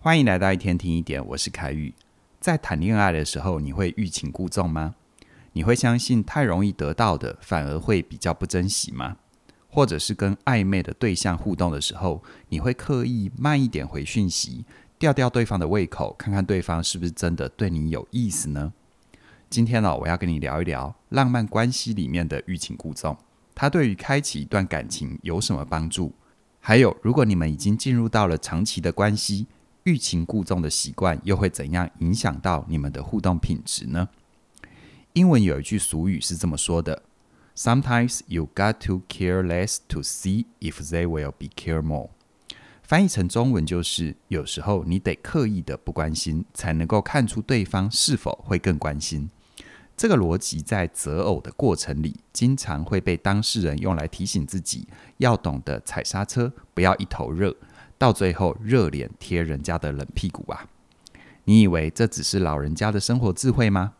欢迎来到一天听一点，我是凯宇。在谈恋爱的时候，你会欲擒故纵吗？你会相信太容易得到的，反而会比较不珍惜吗？或者是跟暧昧的对象互动的时候，你会刻意慢一点回讯息，吊吊对方的胃口，看看对方是不是真的对你有意思呢？今天呢，我要跟你聊一聊浪漫关系里面的欲擒故纵，它对于开启一段感情有什么帮助？还有，如果你们已经进入到了长期的关系，欲擒故纵的习惯又会怎样影响到你们的互动品质呢？英文有一句俗语是这么说的：“Sometimes you got to care less to see if they will be care more。”翻译成中文就是：有时候你得刻意的不关心，才能够看出对方是否会更关心。这个逻辑在择偶的过程里，经常会被当事人用来提醒自己，要懂得踩刹车，不要一头热。到最后热脸贴人家的冷屁股啊！你以为这只是老人家的生活智慧吗？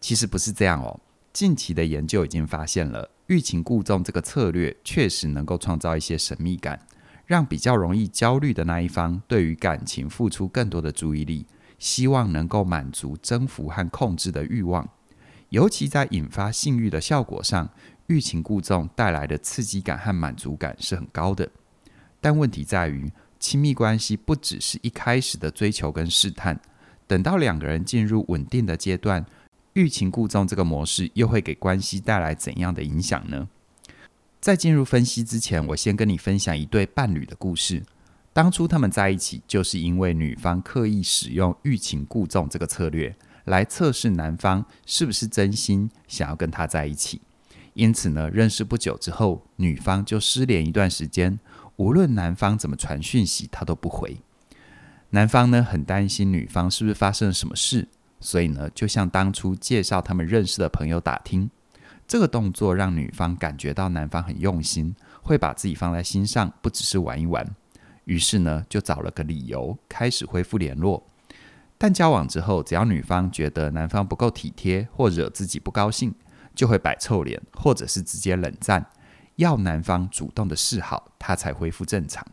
其实不是这样哦。近期的研究已经发现了，欲擒故纵这个策略确实能够创造一些神秘感，让比较容易焦虑的那一方对于感情付出更多的注意力，希望能够满足征服和控制的欲望。尤其在引发性欲的效果上，欲擒故纵带来的刺激感和满足感是很高的。但问题在于，亲密关系不只是一开始的追求跟试探，等到两个人进入稳定的阶段，欲擒故纵这个模式又会给关系带来怎样的影响呢？在进入分析之前，我先跟你分享一对伴侣的故事。当初他们在一起，就是因为女方刻意使用欲擒故纵这个策略，来测试男方是不是真心想要跟他在一起。因此呢，认识不久之后，女方就失联一段时间。无论男方怎么传讯息，他都不回。男方呢，很担心女方是不是发生了什么事，所以呢，就向当初介绍他们认识的朋友打听。这个动作让女方感觉到男方很用心，会把自己放在心上，不只是玩一玩。于是呢，就找了个理由开始恢复联络。但交往之后，只要女方觉得男方不够体贴，或惹自己不高兴，就会摆臭脸，或者是直接冷战。要男方主动的示好，他才恢复正常。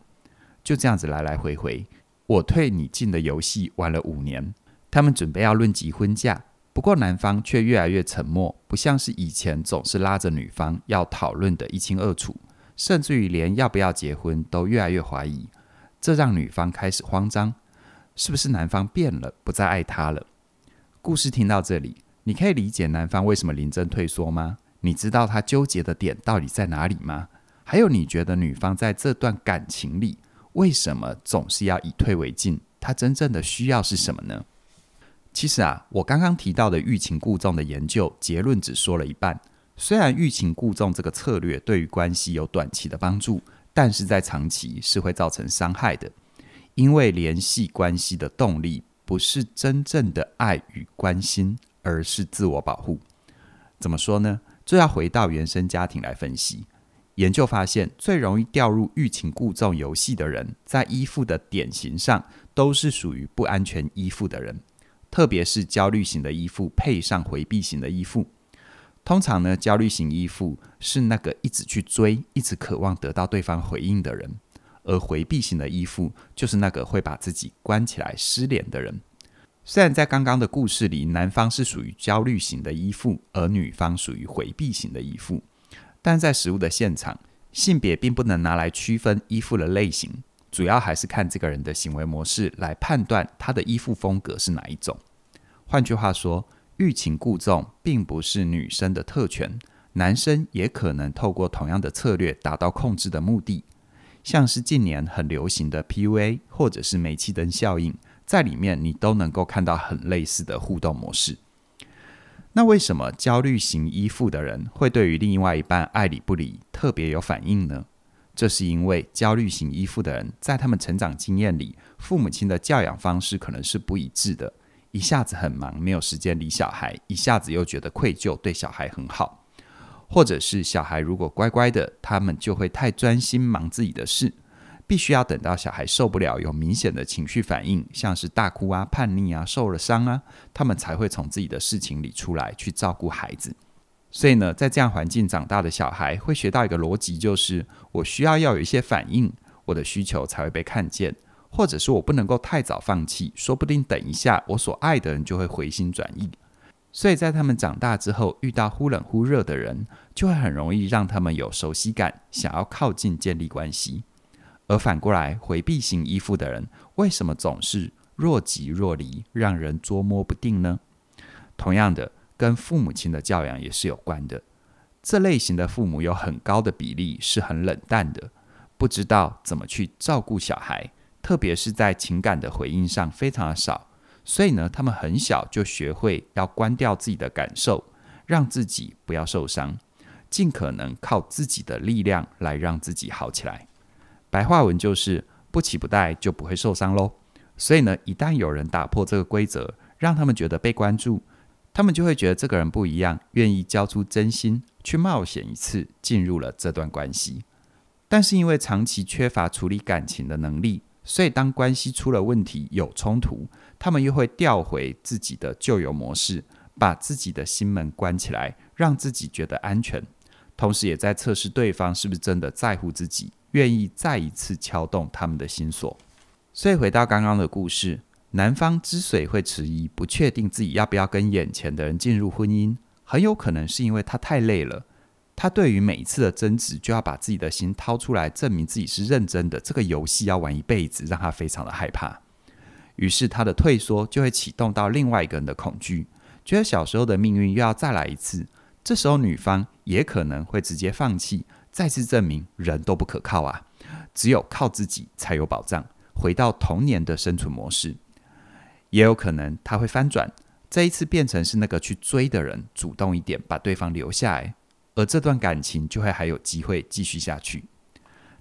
就这样子来来回回，我退你进的游戏玩了五年。他们准备要论及婚嫁，不过男方却越来越沉默，不像是以前总是拉着女方要讨论的一清二楚，甚至于连要不要结婚都越来越怀疑。这让女方开始慌张，是不是男方变了，不再爱她了？故事听到这里，你可以理解男方为什么临阵退缩吗？你知道他纠结的点到底在哪里吗？还有，你觉得女方在这段感情里为什么总是要以退为进？她真正的需要是什么呢？其实啊，我刚刚提到的欲擒故纵的研究结论只说了一半。虽然欲擒故纵这个策略对于关系有短期的帮助，但是在长期是会造成伤害的，因为联系关系的动力不是真正的爱与关心，而是自我保护。怎么说呢？这要回到原生家庭来分析。研究发现，最容易掉入欲擒故纵游戏的人，在依附的典型上，都是属于不安全依附的人，特别是焦虑型的依附配上回避型的依附。通常呢，焦虑型依附是那个一直去追、一直渴望得到对方回应的人，而回避型的依附就是那个会把自己关起来失联的人。虽然在刚刚的故事里，男方是属于焦虑型的依附，而女方属于回避型的依附，但在实务的现场，性别并不能拿来区分依附的类型，主要还是看这个人的行为模式来判断他的依附风格是哪一种。换句话说，欲擒故纵并不是女生的特权，男生也可能透过同样的策略达到控制的目的，像是近年很流行的 PUA 或者是煤气灯效应。在里面，你都能够看到很类似的互动模式。那为什么焦虑型依附的人会对于另外一半爱理不理特别有反应呢？这是因为焦虑型依附的人在他们成长经验里，父母亲的教养方式可能是不一致的。一下子很忙，没有时间理小孩；一下子又觉得愧疚，对小孩很好。或者是小孩如果乖乖的，他们就会太专心忙自己的事。必须要等到小孩受不了，有明显的情绪反应，像是大哭啊、叛逆啊、受了伤啊，他们才会从自己的事情里出来去照顾孩子。所以呢，在这样环境长大的小孩会学到一个逻辑，就是我需要要有一些反应，我的需求才会被看见，或者是我不能够太早放弃，说不定等一下我所爱的人就会回心转意。所以在他们长大之后，遇到忽冷忽热的人，就会很容易让他们有熟悉感，想要靠近建立关系。而反过来，回避型依附的人，为什么总是若即若离，让人捉摸不定呢？同样的，跟父母亲的教养也是有关的。这类型的父母有很高的比例是很冷淡的，不知道怎么去照顾小孩。特别是在情感的回应上非常的少，所以呢，他们很小就学会要关掉自己的感受，让自己不要受伤，尽可能靠自己的力量来让自己好起来。白话文就是不起不带就不会受伤喽。所以呢，一旦有人打破这个规则，让他们觉得被关注，他们就会觉得这个人不一样，愿意交出真心去冒险一次，进入了这段关系。但是因为长期缺乏处理感情的能力。所以，当关系出了问题、有冲突，他们又会调回自己的旧有模式，把自己的心门关起来，让自己觉得安全，同时也在测试对方是不是真的在乎自己，愿意再一次敲动他们的心锁。所以，回到刚刚的故事，男方之所以会迟疑、不确定自己要不要跟眼前的人进入婚姻，很有可能是因为他太累了。他对于每一次的争执，就要把自己的心掏出来，证明自己是认真的。这个游戏要玩一辈子，让他非常的害怕。于是他的退缩就会启动到另外一个人的恐惧，觉得小时候的命运又要再来一次。这时候女方也可能会直接放弃，再次证明人都不可靠啊，只有靠自己才有保障，回到童年的生存模式。也有可能他会翻转，这一次变成是那个去追的人，主动一点，把对方留下来。而这段感情就会还有机会继续下去，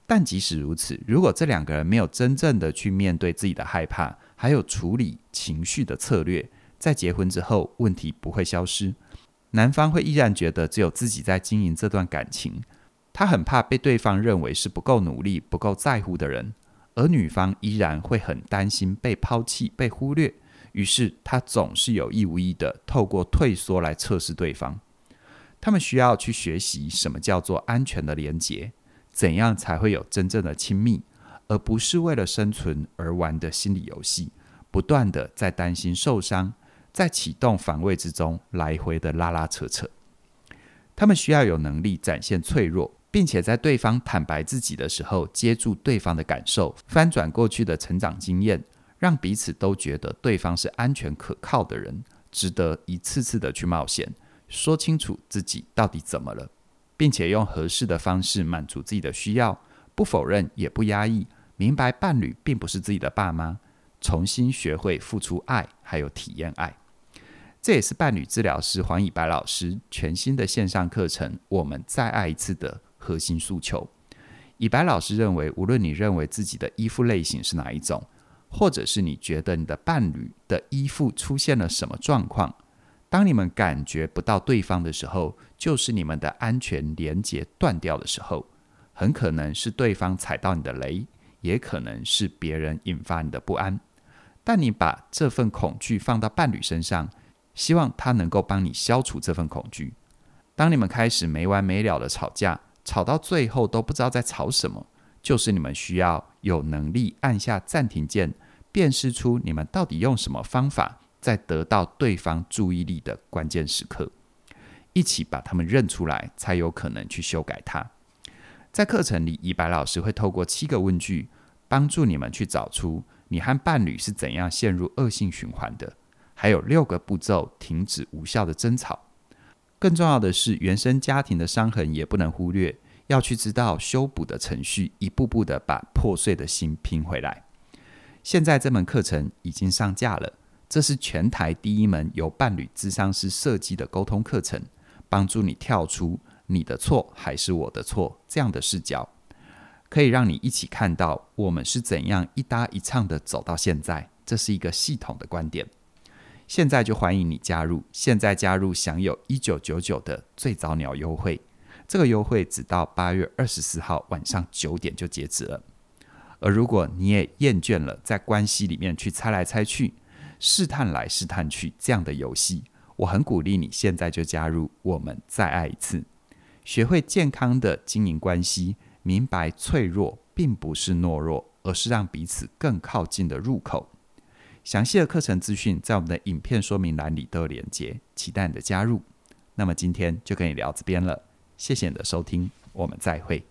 但即使如此，如果这两个人没有真正的去面对自己的害怕，还有处理情绪的策略，在结婚之后问题不会消失。男方会依然觉得只有自己在经营这段感情，他很怕被对方认为是不够努力、不够在乎的人，而女方依然会很担心被抛弃、被忽略，于是他总是有意无意的透过退缩来测试对方。他们需要去学习什么叫做安全的连结，怎样才会有真正的亲密，而不是为了生存而玩的心理游戏，不断的在担心受伤，在启动防卫之中来回的拉拉扯扯。他们需要有能力展现脆弱，并且在对方坦白自己的时候，接住对方的感受，翻转过去的成长经验，让彼此都觉得对方是安全可靠的人，值得一次次的去冒险。说清楚自己到底怎么了，并且用合适的方式满足自己的需要，不否认也不压抑，明白伴侣并不是自己的爸妈，重新学会付出爱，还有体验爱。这也是伴侣治疗师黄以白老师全新的线上课程《我们再爱一次》的核心诉求。以白老师认为，无论你认为自己的依附类型是哪一种，或者是你觉得你的伴侣的依附出现了什么状况。当你们感觉不到对方的时候，就是你们的安全连接断掉的时候。很可能是对方踩到你的雷，也可能是别人引发你的不安。但你把这份恐惧放到伴侣身上，希望他能够帮你消除这份恐惧。当你们开始没完没了的吵架，吵到最后都不知道在吵什么，就是你们需要有能力按下暂停键，辨识出你们到底用什么方法。在得到对方注意力的关键时刻，一起把他们认出来，才有可能去修改它。在课程里，以白老师会透过七个问句，帮助你们去找出你和伴侣是怎样陷入恶性循环的，还有六个步骤停止无效的争吵。更重要的是，原生家庭的伤痕也不能忽略，要去知道修补的程序，一步步的把破碎的心拼回来。现在这门课程已经上架了。这是全台第一门由伴侣咨商师设计的沟通课程，帮助你跳出“你的错还是我的错”这样的视角，可以让你一起看到我们是怎样一搭一唱的走到现在。这是一个系统的观点。现在就欢迎你加入，现在加入享有一九九九的最早鸟优惠，这个优惠只到八月二十四号晚上九点就截止了。而如果你也厌倦了在关系里面去猜来猜去，试探来试探去这样的游戏，我很鼓励你现在就加入。我们再爱一次，学会健康的经营关系，明白脆弱并不是懦弱，而是让彼此更靠近的入口。详细的课程资讯在我们的影片说明栏里都有连接，期待你的加入。那么今天就跟你聊这边了，谢谢你的收听，我们再会。